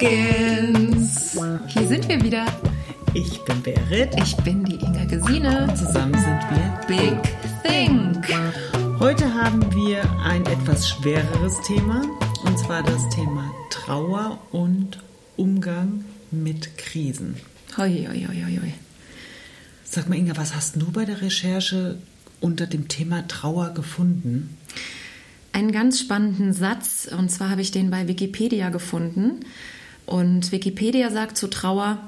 Talkins. Hier sind wir wieder. Ich bin Berit. Ich bin die Inga Gesine. Und zusammen sind wir Big Think. Heute haben wir ein etwas schwereres Thema. Und zwar das Thema Trauer und Umgang mit Krisen. Hoi, hoi, hoi, hoi. Sag mal, Inga, was hast du bei der Recherche unter dem Thema Trauer gefunden? Einen ganz spannenden Satz, und zwar habe ich den bei Wikipedia gefunden. Und Wikipedia sagt zu Trauer,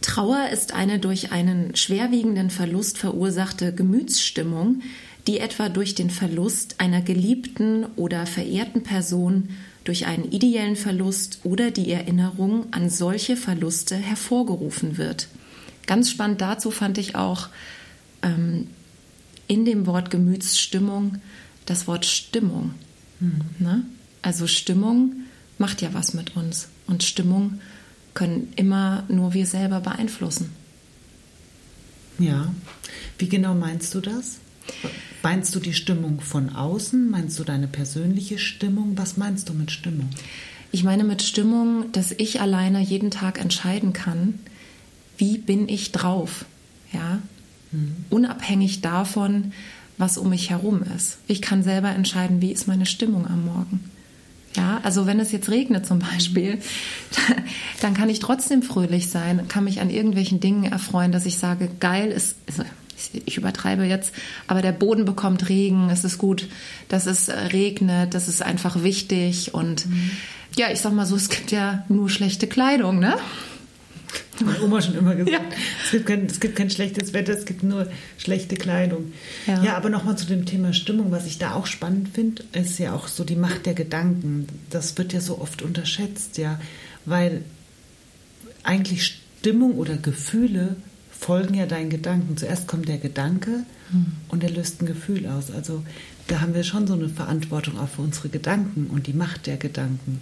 Trauer ist eine durch einen schwerwiegenden Verlust verursachte Gemütsstimmung, die etwa durch den Verlust einer geliebten oder verehrten Person, durch einen ideellen Verlust oder die Erinnerung an solche Verluste hervorgerufen wird. Ganz spannend dazu fand ich auch ähm, in dem Wort Gemütsstimmung das Wort Stimmung. Hm. Ne? Also Stimmung macht ja was mit uns. Und Stimmung können immer nur wir selber beeinflussen. Ja. Wie genau meinst du das? Meinst du die Stimmung von außen? Meinst du deine persönliche Stimmung? Was meinst du mit Stimmung? Ich meine mit Stimmung, dass ich alleine jeden Tag entscheiden kann, wie bin ich drauf. Ja? Mhm. Unabhängig davon, was um mich herum ist. Ich kann selber entscheiden, wie ist meine Stimmung am Morgen. Ja, also wenn es jetzt regnet zum Beispiel, dann kann ich trotzdem fröhlich sein, kann mich an irgendwelchen Dingen erfreuen, dass ich sage, geil ist, also ich übertreibe jetzt, aber der Boden bekommt Regen, es ist gut, dass es äh, regnet, das ist einfach wichtig und mhm. ja, ich sag mal so, es gibt ja nur schlechte Kleidung, ne? Meine Oma schon immer gesagt. Ja. Es, gibt kein, es gibt kein schlechtes Wetter, es gibt nur schlechte Kleidung. Ja, ja aber nochmal zu dem Thema Stimmung. Was ich da auch spannend finde, ist ja auch so die Macht der Gedanken. Das wird ja so oft unterschätzt, ja. Weil eigentlich Stimmung oder Gefühle folgen ja deinen Gedanken. Zuerst kommt der Gedanke hm. und er löst ein Gefühl aus. Also da haben wir schon so eine Verantwortung auch für unsere Gedanken und die Macht der Gedanken.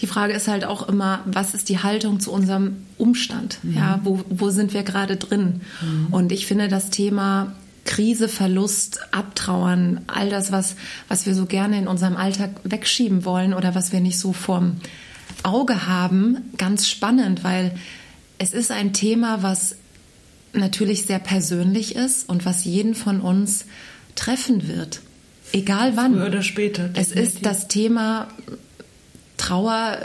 Die Frage ist halt auch immer, was ist die Haltung zu unserem Umstand? Mhm. Ja, wo, wo sind wir gerade drin? Mhm. Und ich finde das Thema Krise, Verlust, Abtrauern, all das, was, was wir so gerne in unserem Alltag wegschieben wollen oder was wir nicht so vorm Auge haben, ganz spannend, weil es ist ein Thema, was natürlich sehr persönlich ist und was jeden von uns treffen wird. Egal wann. Früher oder später. Definitiv. Es ist das Thema Trauer,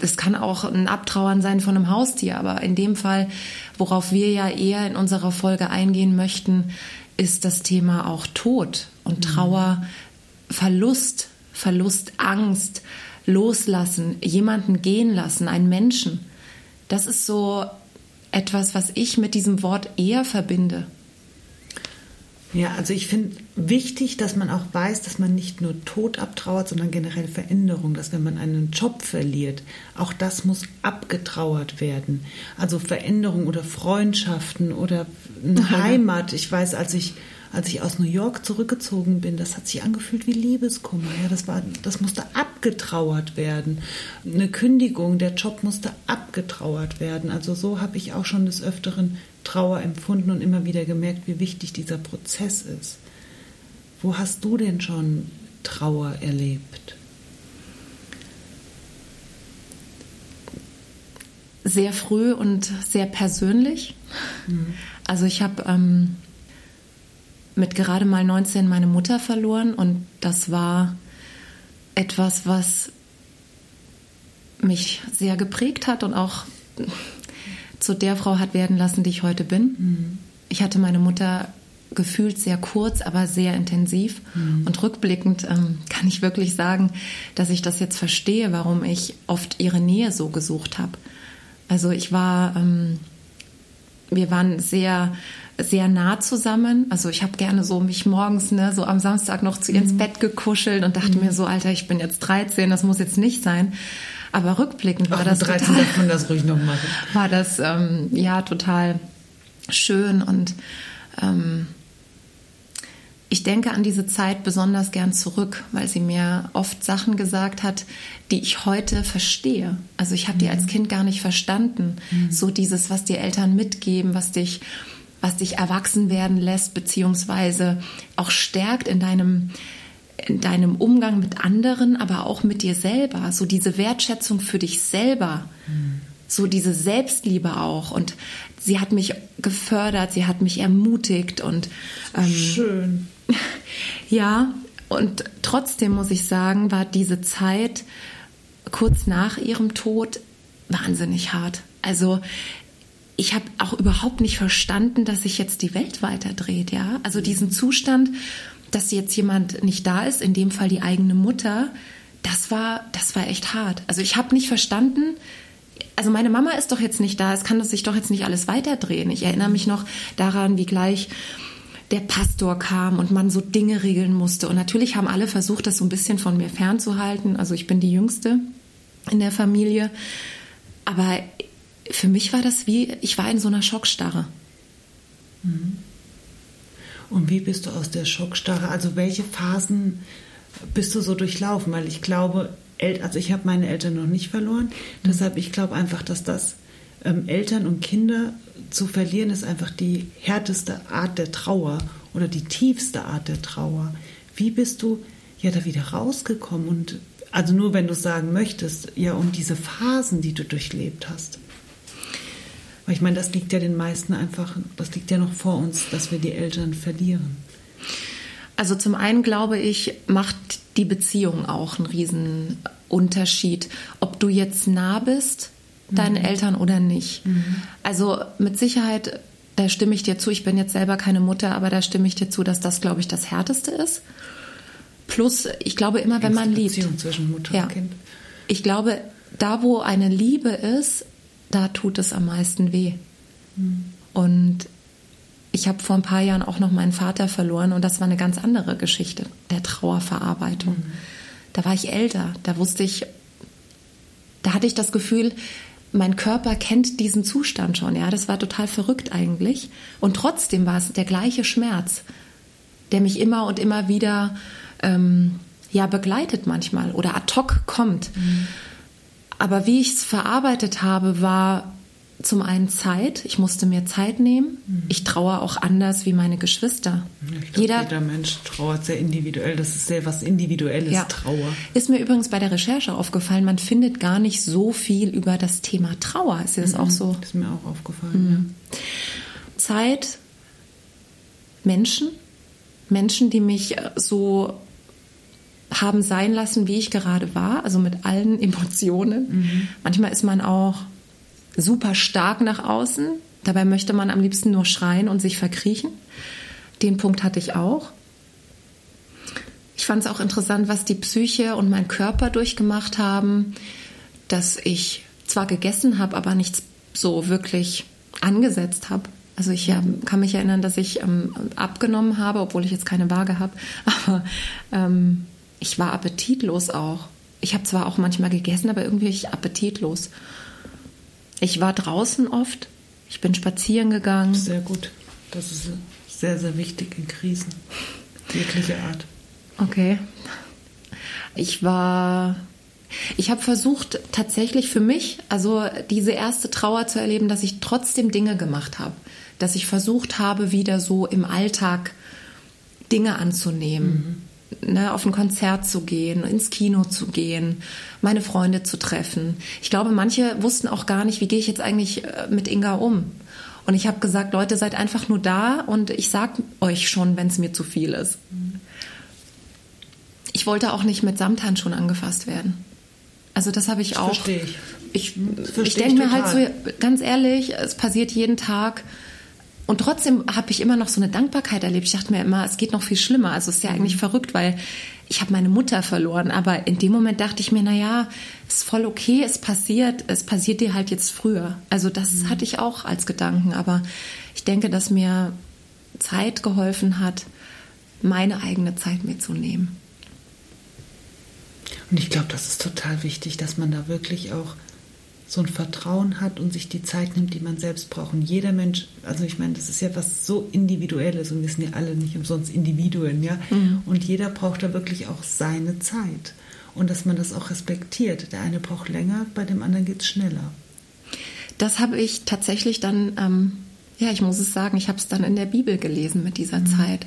es kann auch ein Abtrauern sein von einem Haustier, aber in dem Fall, worauf wir ja eher in unserer Folge eingehen möchten, ist das Thema auch Tod und mhm. Trauer, Verlust, Verlust, Angst, loslassen, jemanden gehen lassen, einen Menschen. Das ist so etwas, was ich mit diesem Wort eher verbinde. Ja, also ich finde wichtig, dass man auch weiß, dass man nicht nur Tod abtrauert, sondern generell Veränderung, dass wenn man einen Job verliert, auch das muss abgetrauert werden. Also Veränderung oder Freundschaften oder eine Heimat. Ich weiß, als ich als ich aus New York zurückgezogen bin, das hat sich angefühlt wie Liebeskummer. Ja, das, war, das musste abgetrauert werden. Eine Kündigung, der Job musste abgetrauert werden. Also so habe ich auch schon des Öfteren Trauer empfunden und immer wieder gemerkt, wie wichtig dieser Prozess ist. Wo hast du denn schon Trauer erlebt? Sehr früh und sehr persönlich. Mhm. Also ich habe ähm, mit gerade mal 19 meine Mutter verloren und das war etwas, was mich sehr geprägt hat und auch zu der Frau hat werden lassen, die ich heute bin. Mhm. Ich hatte meine Mutter gefühlt sehr kurz, aber sehr intensiv. Mhm. Und rückblickend ähm, kann ich wirklich sagen, dass ich das jetzt verstehe, warum ich oft ihre Nähe so gesucht habe. Also ich war, ähm, wir waren sehr sehr nah zusammen. Also ich habe gerne so mich morgens, ne, so am Samstag noch zu ihr ins mhm. Bett gekuschelt und dachte mhm. mir so, Alter, ich bin jetzt 13, das muss jetzt nicht sein. Aber rückblickend war Ach, das 13 total, darf man das ruhig noch machen. War das ähm, ja total schön und ähm, ich denke an diese Zeit besonders gern zurück, weil sie mir oft Sachen gesagt hat, die ich heute verstehe. Also ich habe mhm. die als Kind gar nicht verstanden. Mhm. So dieses, was die Eltern mitgeben, was dich was dich erwachsen werden lässt, beziehungsweise auch stärkt in deinem, in deinem Umgang mit anderen, aber auch mit dir selber. So diese Wertschätzung für dich selber. Mhm. So diese Selbstliebe auch. Und sie hat mich gefördert, sie hat mich ermutigt und ähm, schön. Ja, und trotzdem muss ich sagen, war diese Zeit kurz nach ihrem Tod wahnsinnig hart. Also ich habe auch überhaupt nicht verstanden, dass sich jetzt die Welt weiterdreht, ja. Also diesen Zustand, dass jetzt jemand nicht da ist, in dem Fall die eigene Mutter, das war, das war echt hart. Also ich habe nicht verstanden, also meine Mama ist doch jetzt nicht da, es kann sich doch jetzt nicht alles weiterdrehen. Ich erinnere mich noch daran, wie gleich der Pastor kam und man so Dinge regeln musste. Und natürlich haben alle versucht, das so ein bisschen von mir fernzuhalten. Also ich bin die Jüngste in der Familie. Aber für mich war das wie, ich war in so einer Schockstarre. Mhm. Und wie bist du aus der Schockstarre? Also welche Phasen bist du so durchlaufen? Weil ich glaube, also ich habe meine Eltern noch nicht verloren. Mhm. Deshalb, ich glaube einfach, dass das ähm, Eltern und Kinder zu verlieren, ist einfach die härteste Art der Trauer oder die tiefste Art der Trauer. Wie bist du ja da wieder rausgekommen? Und also nur wenn du sagen möchtest, ja, um diese Phasen, die du durchlebt hast. Weil ich meine, das liegt ja den meisten einfach, das liegt ja noch vor uns, dass wir die Eltern verlieren. Also zum einen glaube ich, macht die Beziehung auch einen riesen Unterschied, ob du jetzt nah bist deinen mhm. Eltern oder nicht. Mhm. Also mit Sicherheit, da stimme ich dir zu. Ich bin jetzt selber keine Mutter, aber da stimme ich dir zu, dass das, glaube ich, das Härteste ist. Plus, ich glaube immer, wenn man liebt. Beziehung zwischen Mutter ja. und Kind. Ich glaube, da, wo eine Liebe ist, da tut es am meisten weh. Mhm. Und ich habe vor ein paar Jahren auch noch meinen Vater verloren und das war eine ganz andere Geschichte der Trauerverarbeitung. Mhm. Da war ich älter, da wusste ich, da hatte ich das Gefühl, mein Körper kennt diesen Zustand schon. Ja, das war total verrückt eigentlich. Und trotzdem war es der gleiche Schmerz, der mich immer und immer wieder ähm, ja begleitet manchmal oder ad hoc kommt. Mhm. Aber wie ich es verarbeitet habe, war zum einen Zeit. Ich musste mir Zeit nehmen. Mhm. Ich traue auch anders wie meine Geschwister. Glaub, jeder, jeder, Mensch trauert sehr individuell. Das ist sehr was Individuelles, ja. Trauer. Ist mir übrigens bei der Recherche aufgefallen, man findet gar nicht so viel über das Thema Trauer. Ist dir das mhm. auch so? Das ist mir auch aufgefallen. Mhm. Ja. Zeit, Menschen, Menschen, die mich so haben sein lassen, wie ich gerade war, also mit allen Emotionen. Mhm. Manchmal ist man auch super stark nach außen. Dabei möchte man am liebsten nur schreien und sich verkriechen. Den Punkt hatte ich auch. Ich fand es auch interessant, was die Psyche und mein Körper durchgemacht haben, dass ich zwar gegessen habe, aber nichts so wirklich angesetzt habe. Also ich ja, kann mich erinnern, dass ich ähm, abgenommen habe, obwohl ich jetzt keine Waage habe. Aber ähm, ich war appetitlos auch. Ich habe zwar auch manchmal gegessen, aber irgendwie appetitlos. Ich war draußen oft. Ich bin spazieren gegangen. Sehr gut. Das ist sehr, sehr wichtig in Krisen. Jegliche Art. Okay. Ich war. Ich habe versucht, tatsächlich für mich, also diese erste Trauer zu erleben, dass ich trotzdem Dinge gemacht habe. Dass ich versucht habe, wieder so im Alltag Dinge anzunehmen. Mhm ne, auf ein Konzert zu gehen, ins Kino zu gehen, meine Freunde zu treffen. Ich glaube, manche wussten auch gar nicht, wie gehe ich jetzt eigentlich äh, mit Inga um. Und ich habe gesagt, Leute, seid einfach nur da und ich sag euch schon, wenn es mir zu viel ist. Ich wollte auch nicht mit Samthandschuhen angefasst werden. Also das habe ich das auch. Verstehe ich. Ich, ich denke mir halt so, ganz ehrlich, es passiert jeden Tag und trotzdem habe ich immer noch so eine Dankbarkeit erlebt. Ich dachte mir immer, es geht noch viel schlimmer. Also es ist ja eigentlich mhm. verrückt, weil ich habe meine Mutter verloren. Aber in dem Moment dachte ich mir, na ja, ist voll okay, es passiert. Es passiert dir halt jetzt früher. Also das mhm. hatte ich auch als Gedanken. Aber ich denke, dass mir Zeit geholfen hat, meine eigene Zeit mitzunehmen. Und ich glaube, das ist total wichtig, dass man da wirklich auch so ein Vertrauen hat und sich die Zeit nimmt, die man selbst braucht. Und jeder Mensch, also ich meine, das ist ja was so Individuelles und wir sind ja alle nicht umsonst Individuen, ja. Mhm. Und jeder braucht da wirklich auch seine Zeit. Und dass man das auch respektiert. Der eine braucht länger, bei dem anderen geht es schneller. Das habe ich tatsächlich dann, ähm, ja, ich muss es sagen, ich habe es dann in der Bibel gelesen mit dieser mhm. Zeit.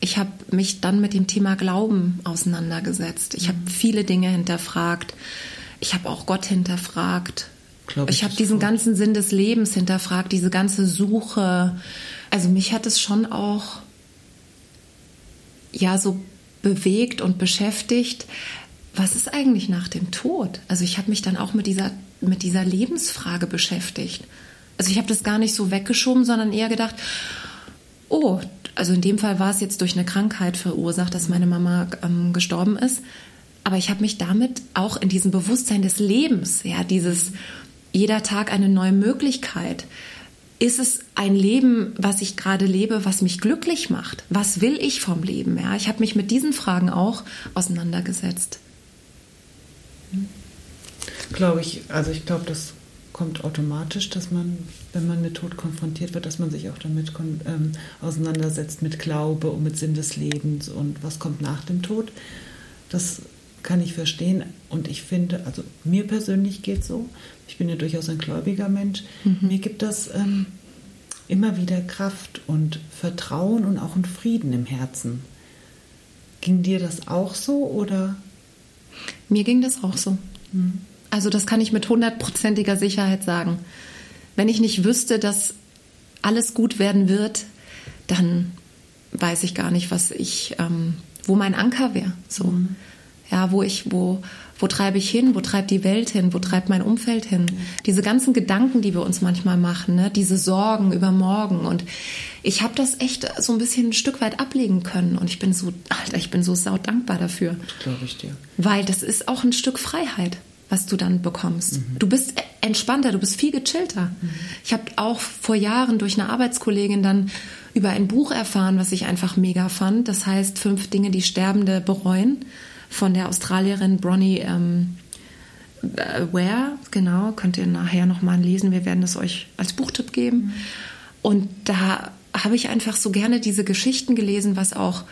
ich habe mich dann mit dem Thema Glauben auseinandergesetzt. Ich habe viele Dinge hinterfragt. Ich habe auch Gott hinterfragt. Glaub ich ich habe diesen gut. ganzen Sinn des Lebens hinterfragt, diese ganze Suche. Also mich hat es schon auch ja so bewegt und beschäftigt. Was ist eigentlich nach dem Tod? Also ich habe mich dann auch mit dieser mit dieser Lebensfrage beschäftigt. Also ich habe das gar nicht so weggeschoben, sondern eher gedacht, oh, also in dem Fall war es jetzt durch eine Krankheit verursacht, dass meine Mama ähm, gestorben ist. Aber ich habe mich damit auch in diesem Bewusstsein des Lebens, ja, dieses jeder Tag eine neue Möglichkeit. Ist es ein Leben, was ich gerade lebe, was mich glücklich macht? Was will ich vom Leben? Ja, ich habe mich mit diesen Fragen auch auseinandergesetzt. Glaube ich, also ich glaube, das kommt automatisch, dass man, wenn man mit Tod konfrontiert wird, dass man sich auch damit ähm, auseinandersetzt mit Glaube und mit Sinn des Lebens und was kommt nach dem Tod. Das kann ich verstehen und ich finde, also mir persönlich geht es so, ich bin ja durchaus ein gläubiger Mensch, mhm. mir gibt das ähm, immer wieder Kraft und Vertrauen und auch einen Frieden im Herzen. Ging dir das auch so oder? Mir ging das auch so. Mhm. Also das kann ich mit hundertprozentiger Sicherheit sagen. Wenn ich nicht wüsste, dass alles gut werden wird, dann weiß ich gar nicht, was ich, ähm, wo mein Anker wäre. So, mhm. Ja, wo ich, wo, wo treibe ich hin? Wo treibt die Welt hin? Wo treibt mein Umfeld hin? Mhm. Diese ganzen Gedanken, die wir uns manchmal machen, ne? diese Sorgen über morgen. Und ich habe das echt so ein bisschen ein Stück weit ablegen können. Und ich bin so, Alter, ich bin so sau dankbar dafür. Glaube ich dir. Weil das ist auch ein Stück Freiheit was du dann bekommst. Mhm. Du bist entspannter, du bist viel gechillter. Mhm. Ich habe auch vor Jahren durch eine Arbeitskollegin dann über ein Buch erfahren, was ich einfach mega fand. Das heißt Fünf Dinge, die Sterbende bereuen von der Australierin Bronnie ähm, äh, Ware. Genau, könnt ihr nachher nochmal lesen. Wir werden es euch als Buchtipp geben. Mhm. Und da habe ich einfach so gerne diese Geschichten gelesen, was auch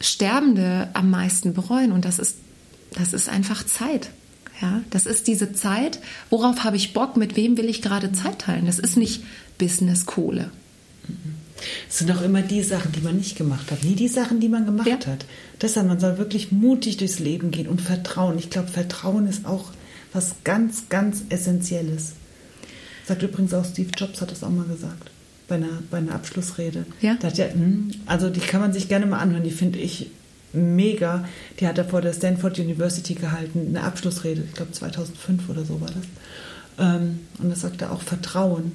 Sterbende am meisten bereuen. Und das ist, das ist einfach Zeit. Ja, das ist diese Zeit, worauf habe ich Bock, mit wem will ich gerade Zeit teilen. Das ist nicht Business-Kohle. Es sind auch immer die Sachen, die man nicht gemacht hat, nie die Sachen, die man gemacht ja. hat. Deshalb, man soll wirklich mutig durchs Leben gehen und vertrauen. Ich glaube, Vertrauen ist auch was ganz, ganz Essentielles. Sagt übrigens auch Steve Jobs, hat das auch mal gesagt, bei einer, bei einer Abschlussrede. Ja. Da hat ja, hm, also die kann man sich gerne mal anhören, die finde ich mega. Die hat er vor der Stanford University gehalten, eine Abschlussrede, ich glaube 2005 oder so war das. Ähm, und da sagt er auch, Vertrauen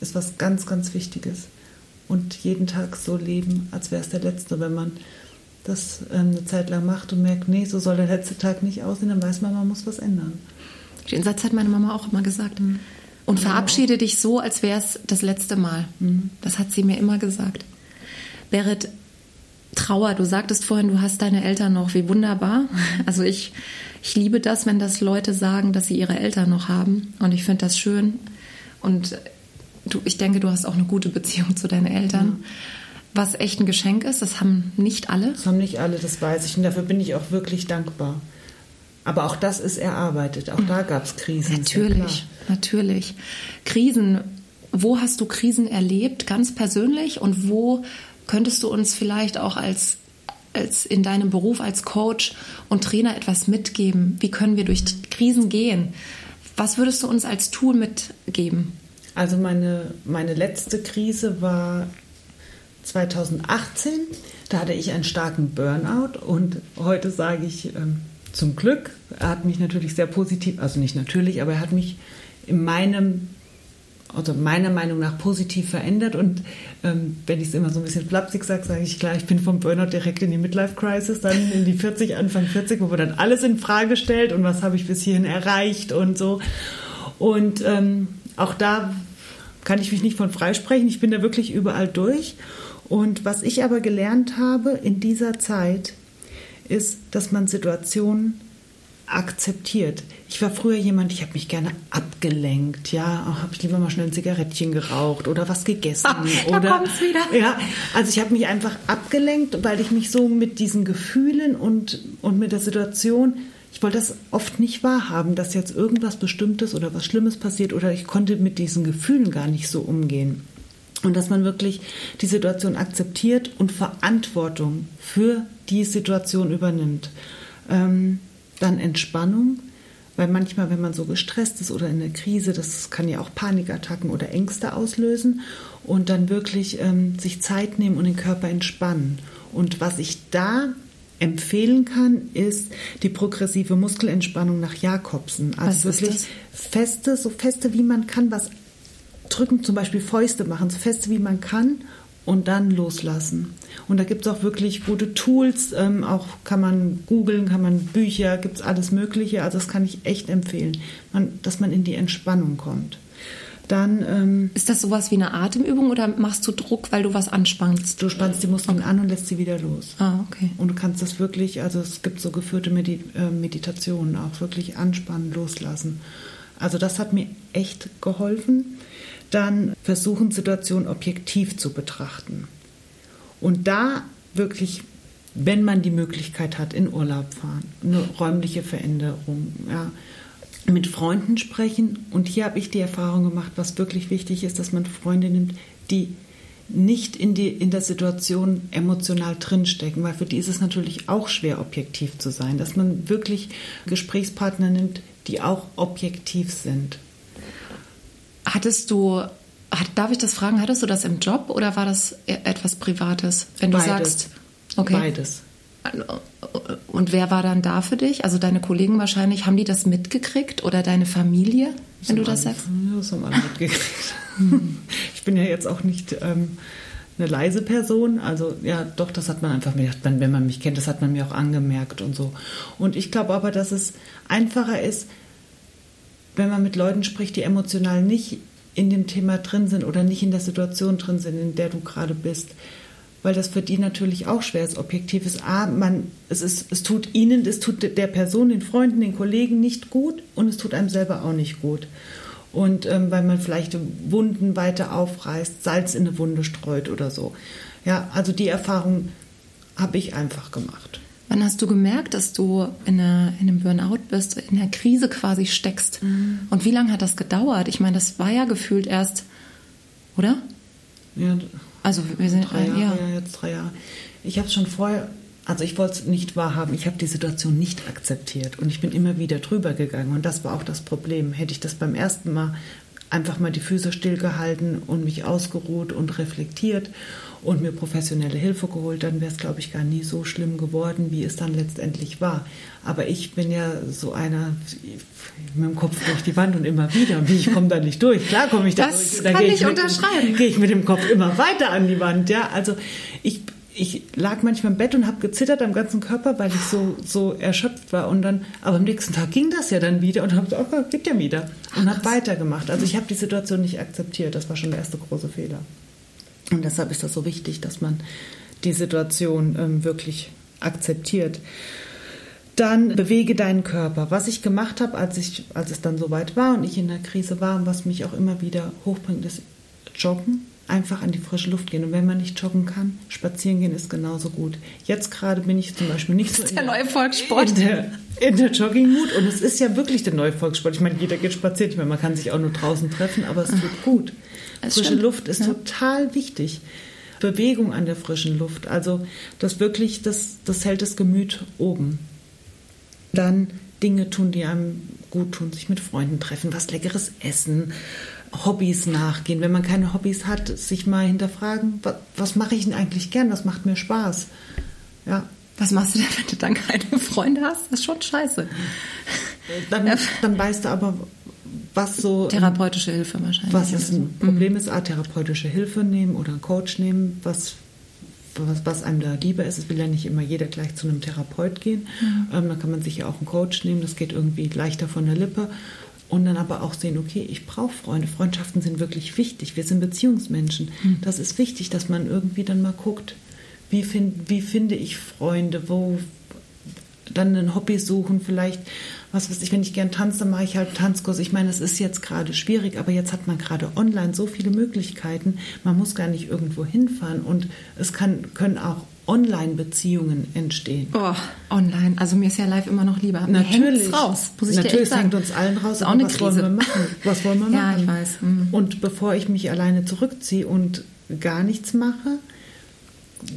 ist was ganz, ganz Wichtiges. Und jeden Tag so leben, als wäre es der letzte. Wenn man das ähm, eine Zeit lang macht und merkt, nee, so soll der letzte Tag nicht aussehen, dann weiß man, man muss was ändern. Den Satz hat meine Mama auch immer gesagt. Mhm. Und verabschiede dich so, als wäre es das letzte Mal. Mhm. Das hat sie mir immer gesagt. Berit, Trauer. Du sagtest vorhin, du hast deine Eltern noch. Wie wunderbar. Also ich, ich liebe das, wenn das Leute sagen, dass sie ihre Eltern noch haben. Und ich finde das schön. Und du, ich denke, du hast auch eine gute Beziehung zu deinen Eltern. Ja. Was echt ein Geschenk ist, das haben nicht alle. Das haben nicht alle, das weiß ich. Und dafür bin ich auch wirklich dankbar. Aber auch das ist erarbeitet. Auch da gab es Krisen. Natürlich, natürlich. Krisen. Wo hast du Krisen erlebt, ganz persönlich? Und wo Könntest du uns vielleicht auch als, als in deinem Beruf als Coach und Trainer etwas mitgeben? Wie können wir durch Krisen gehen? Was würdest du uns als Tool mitgeben? Also meine, meine letzte Krise war 2018. Da hatte ich einen starken Burnout und heute sage ich ähm, zum Glück, er hat mich natürlich sehr positiv, also nicht natürlich, aber er hat mich in meinem also meiner Meinung nach positiv verändert. Und ähm, wenn ich es immer so ein bisschen flapsig sage, sage ich klar, ich bin vom Burnout direkt in die Midlife Crisis, dann in die 40, Anfang 40, wo man dann alles in Frage stellt und was habe ich bis hierhin erreicht und so. Und ähm, auch da kann ich mich nicht von freisprechen. Ich bin da wirklich überall durch. Und was ich aber gelernt habe in dieser Zeit, ist, dass man Situationen akzeptiert. Ich war früher jemand, ich habe mich gerne abgelenkt, ja, habe ich lieber mal schnell ein Zigarettchen geraucht oder was gegessen Ach, da oder kommt's wieder. Ja, also ich habe mich einfach abgelenkt, weil ich mich so mit diesen Gefühlen und und mit der Situation, ich wollte das oft nicht wahrhaben, dass jetzt irgendwas bestimmtes oder was schlimmes passiert oder ich konnte mit diesen Gefühlen gar nicht so umgehen. Und dass man wirklich die Situation akzeptiert und Verantwortung für die Situation übernimmt. Ähm, dann Entspannung, weil manchmal, wenn man so gestresst ist oder in der Krise, das kann ja auch Panikattacken oder Ängste auslösen. Und dann wirklich ähm, sich Zeit nehmen und den Körper entspannen. Und was ich da empfehlen kann, ist die progressive Muskelentspannung nach Jakobsen. Also Was wirklich feste, so feste wie man kann, was drücken, zum Beispiel Fäuste machen, so feste wie man kann und dann loslassen. Und da gibt es auch wirklich gute Tools, ähm, auch kann man googeln, kann man Bücher, gibt es alles Mögliche. Also das kann ich echt empfehlen, man, dass man in die Entspannung kommt. Dann ähm, Ist das sowas wie eine Atemübung oder machst du Druck, weil du was anspannst? du spannst die Muskeln an und lässt sie wieder los. Ah, okay. Und du kannst das wirklich, also es gibt so geführte Medi äh, Meditationen, auch wirklich anspannen, loslassen. Also das hat mir echt geholfen. Dann versuchen, Situationen objektiv zu betrachten. Und da wirklich, wenn man die Möglichkeit hat, in Urlaub fahren, eine räumliche Veränderung, ja, mit Freunden sprechen. Und hier habe ich die Erfahrung gemacht, was wirklich wichtig ist, dass man Freunde nimmt, die nicht in, die, in der Situation emotional drinstecken, weil für die ist es natürlich auch schwer, objektiv zu sein, dass man wirklich Gesprächspartner nimmt, die auch objektiv sind. Hattest du, hat, darf ich das fragen, hattest du das im Job oder war das e- etwas Privates? Wenn du Beides. sagst, okay. Beides. Und wer war dann da für dich? Also deine Kollegen wahrscheinlich, haben die das mitgekriegt oder deine Familie, wenn du das sagst? Ja, das haben alle mitgekriegt. ich bin ja jetzt auch nicht ähm, eine leise Person. Also ja, doch, das hat man einfach mir wenn man mich kennt, das hat man mir auch angemerkt und so. Und ich glaube aber, dass es einfacher ist, wenn man mit Leuten spricht, die emotional nicht in dem Thema drin sind oder nicht in der Situation drin sind, in der du gerade bist. Weil das für die natürlich auch schwer ist, objektiv ist. A, man, es, ist, es tut ihnen, es tut der Person, den Freunden, den Kollegen nicht gut und es tut einem selber auch nicht gut. Und ähm, weil man vielleicht Wunden weiter aufreißt, Salz in eine Wunde streut oder so. Ja, also die Erfahrung habe ich einfach gemacht. Wann hast du gemerkt, dass du in, einer, in einem Burnout bist, in einer Krise quasi steckst? Mhm. Und wie lange hat das gedauert? Ich meine, das war ja gefühlt erst, oder? Ja, Also wir sind drei Jahre, ja. ja, jetzt drei Jahre. Ich habe es schon vorher, also ich wollte es nicht wahrhaben, ich habe die Situation nicht akzeptiert und ich bin immer wieder drüber gegangen und das war auch das Problem. Hätte ich das beim ersten Mal einfach mal die Füße stillgehalten und mich ausgeruht und reflektiert und mir professionelle Hilfe geholt, dann wäre es, glaube ich, gar nie so schlimm geworden, wie es dann letztendlich war. Aber ich bin ja so einer mit dem Kopf durch die Wand und immer wieder. Wie ich komme da nicht durch. Klar komme ich da Das durch. Da kann gehe ich mit unterschreiben. Gehe ich mit dem Kopf immer weiter an die Wand. Ja, also ich, ich lag manchmal im Bett und habe gezittert am ganzen Körper, weil ich so, so erschöpft war. Und dann, aber am nächsten Tag ging das ja dann wieder und habe gesagt, okay, geht ja wieder. Und habe weitergemacht. Also ich habe die Situation nicht akzeptiert. Das war schon der erste große Fehler. Und deshalb ist das so wichtig, dass man die Situation ähm, wirklich akzeptiert. Dann bewege deinen Körper. Was ich gemacht habe, als, als es dann soweit war und ich in der Krise war und was mich auch immer wieder hochbringt, ist Joggen. Einfach an die frische Luft gehen. Und wenn man nicht joggen kann, spazieren gehen ist genauso gut. Jetzt gerade bin ich zum Beispiel nicht so ist in der neue Volkssport. In der, in der Joggingmut. Und es ist ja wirklich der neue Volkssport. Ich meine, jeder geht spazieren. Ich meine, man kann sich auch nur draußen treffen, aber es tut gut. Das Frische stimmt. Luft ist Ja. total wichtig. Bewegung an der frischen Luft. Also das wirklich, das, das hält das Gemüt oben. Dann Dinge tun, die einem gut tun, sich mit Freunden treffen, was leckeres essen, Hobbys nachgehen. Wenn man keine Hobbys hat, sich mal hinterfragen, was, was mache ich denn eigentlich gern, was macht mir Spaß. Ja, Was machst du denn, wenn du dann keine Freunde hast? Das ist schon scheiße. dann, dann weißt du aber, was so Therapeutische Hilfe wahrscheinlich. was ist oder ein. Problem ist, a, therapeutische Hilfe nehmen oder einen Coach nehmen, was, was, was einem da lieber ist. Es will ja nicht immer jeder gleich zu einem Therapeut gehen. Ähm, dann kann man sich ja auch einen Coach nehmen, das geht irgendwie leichter von der Lippe. Und dann aber auch sehen, okay, ich brauche Freunde. Freundschaften sind wirklich wichtig. Wir sind Beziehungsmenschen. Das ist wichtig, dass man irgendwie dann mal guckt, wie, find, wie finde ich Freunde, wo dann ein Hobby suchen, vielleicht, was weiß ich, wenn ich gern tanze, dann mache ich halt Tanzkurs. Ich meine, es ist jetzt gerade schwierig, aber jetzt hat man gerade online so viele Möglichkeiten. Man muss gar nicht irgendwo hinfahren und es kann, können auch Online-Beziehungen entstehen. Oh, online. Also mir ist ja live immer noch lieber. Mir hängt's raus. Muss ich dir Natürlich sagen. hängt uns allen raus, Ist auch eine was Krise. wollen wir machen? Was wollen wir Ja, machen? ich weiß. Mhm. Und bevor ich mich alleine zurückziehe und gar nichts mache,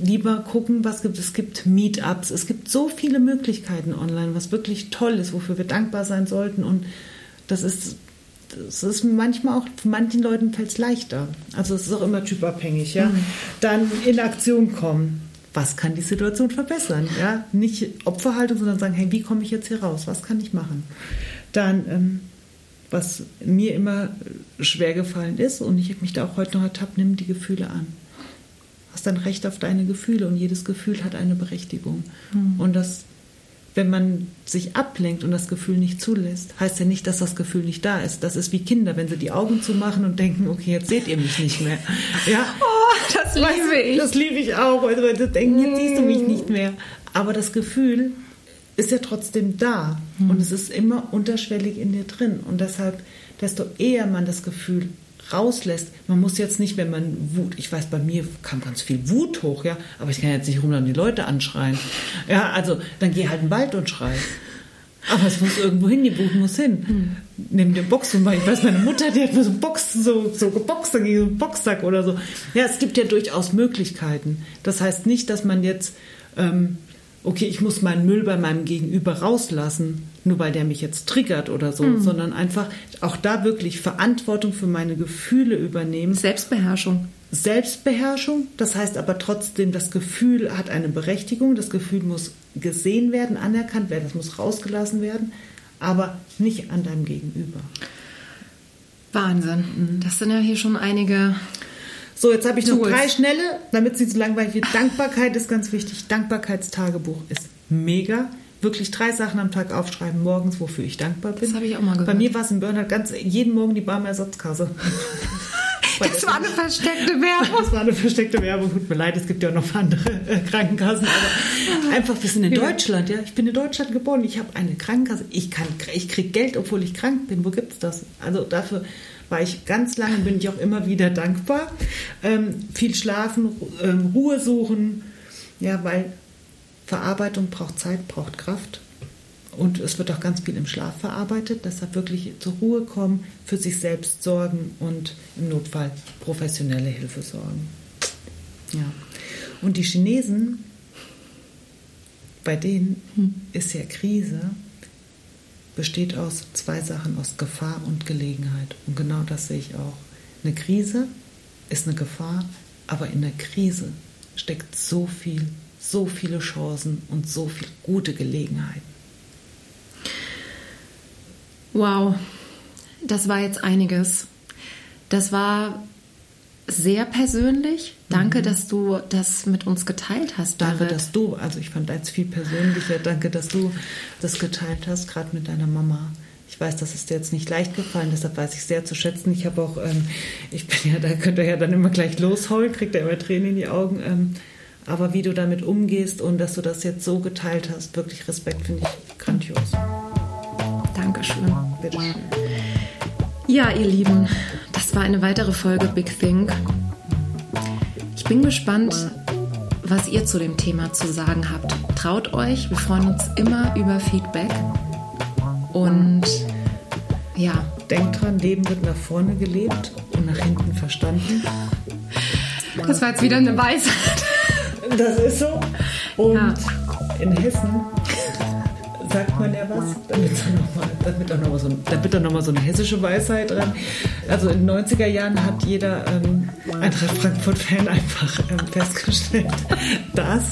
lieber gucken, was gibt es. gibt Meetups, es gibt so viele Möglichkeiten online, was wirklich toll ist, wofür wir dankbar sein sollten. Und das ist, das ist manchmal auch, für manchen Leuten fällt es leichter. Also es ist auch immer typabhängig, ja. Mhm. Dann in Aktion kommen. Was kann die Situation verbessern? Ja? Nicht Opferhaltung, sondern sagen, hey, wie komme ich jetzt hier raus? Was kann ich machen? Dann, ähm, was mir immer schwer gefallen ist, und ich habe mich da auch heute noch ertappt, nimm die Gefühle an hast dann Recht auf deine Gefühle und jedes Gefühl hat eine Berechtigung. Mhm. Und das, wenn man sich ablenkt und das Gefühl nicht zulässt, heißt ja nicht, dass das Gefühl nicht da ist. Das ist wie Kinder, wenn sie die Augen zumachen und denken, okay, jetzt seht ihr mich nicht mehr. Ja? Oh, das liebe ich. Das liebe ich auch, weil sie denken, jetzt siehst du mich hm. nicht mehr. Aber das Gefühl ist ja trotzdem da mhm. und es ist immer unterschwellig in dir drin. Und deshalb, desto eher man das Gefühl rauslässt. Man muss jetzt nicht, wenn man Wut, ich weiß, bei mir kam ganz viel Wut hoch, ja, aber ich kann jetzt nicht rum dann die Leute anschreien. Ja, also dann geh halt in den Wald und schrei. Aber es muss irgendwo hin, die Wut muss hin. Hm. Neben dem Boxen, weil ich weiß, meine Mutter, die hat mir so Boxen, so, so geboxt, so einen Boxsack oder so. Ja, es gibt ja durchaus Möglichkeiten. Das heißt nicht, dass man jetzt ähm, okay, ich muss meinen Müll bei meinem Gegenüber rauslassen, nur weil der mich jetzt triggert oder so, mhm. sondern einfach auch da wirklich Verantwortung für meine Gefühle übernehmen. Selbstbeherrschung. Selbstbeherrschung, das heißt aber trotzdem, das Gefühl hat eine Berechtigung, das Gefühl muss gesehen werden, anerkannt werden, das muss rausgelassen werden, aber nicht an deinem Gegenüber. Wahnsinn. Das sind ja hier schon einige so, jetzt habe ich noch drei schnelle, damit es nicht so langweilig wird. Dankbarkeit ist ganz wichtig. Dankbarkeitstagebuch ist mega. Wirklich drei Sachen am Tag aufschreiben, morgens, wofür ich dankbar bin. Das habe ich auch mal gehört. Bei mir war es im Burnout ganz jeden Morgen die Barmersatzkasse. Das war eine versteckte Werbung. Das war eine versteckte Werbung. Tut mir leid, es gibt ja auch noch andere äh, Krankenkassen. Aber einfach, wir sind in Deutschland, ja. Ich bin in Deutschland geboren. Ich habe eine Krankenkasse. Ich, ich kriege Geld, obwohl ich krank bin. Wo gibt es das? Also dafür war ich ganz lange, bin ich auch immer wieder dankbar. Ähm, viel schlafen, ähm, Ruhe suchen, ja, weil Verarbeitung braucht Zeit, braucht Kraft. Und es wird auch ganz viel im Schlaf verarbeitet. Deshalb wirklich zur Ruhe kommen, für sich selbst sorgen und im Notfall professionelle Hilfe sorgen. Ja. Und die Chinesen, bei denen hm. ist ja Krise besteht aus zwei Sachen, aus Gefahr und Gelegenheit. Und genau das sehe ich auch. Eine Krise ist eine Gefahr, aber in der Krise steckt so viel, so viele Chancen und so viel gute Gelegenheiten. Wow, das war jetzt einiges. Das war sehr persönlich. Danke, mhm. dass du das mit uns geteilt hast. Danke, David. dass du, also ich fand als viel persönlicher, danke, dass du das geteilt hast, gerade mit deiner Mama. Ich weiß, das ist dir jetzt nicht leicht gefallen, deshalb weiß ich sehr zu schätzen. Ich habe auch, ähm, ich bin ja, da könnt ihr ja dann immer gleich losheulen, kriegt er immer Tränen in die Augen. Ähm, aber wie du damit umgehst und dass du das jetzt so geteilt hast, wirklich Respekt, finde ich grandios. Dankeschön. Bitteschön. Ja, ihr Lieben, das war eine weitere Folge Big Think. Ich bin gespannt, was ihr zu dem Thema zu sagen habt. Traut euch, wir freuen uns immer über Feedback. Und ja. Denkt dran, Leben wird nach vorne gelebt und nach hinten verstanden. Das war jetzt wieder eine Weisheit. Das ist so. Und ja. in Hessen sagt man ja was, damit dann nochmal so, noch so eine hessische Weisheit dran. Also in den 90er Jahren hat jeder ähm, Eintracht Frankfurt-Fan einfach ähm, festgestellt, dass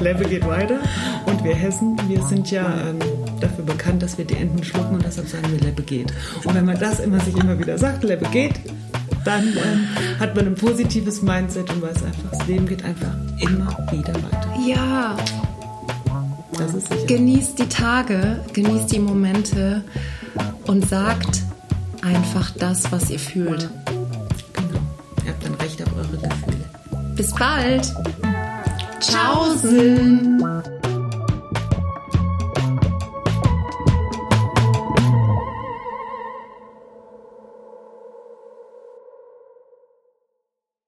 Lebe geht weiter und wir Hessen, wir sind ja ähm, dafür bekannt, dass wir die Enten schlucken und deshalb sagen wir Lebe geht. Und wenn man das immer sich immer wieder sagt, Lebe geht, dann ähm, hat man ein positives Mindset und weiß einfach, das Leben geht einfach immer wieder weiter. Ja, das ist sicher. Genießt die Tage, genießt die Momente und sagt einfach das, was ihr fühlt. Genau. Ihr habt dann recht auf eure Gefühle. Bis bald. Tschaußen.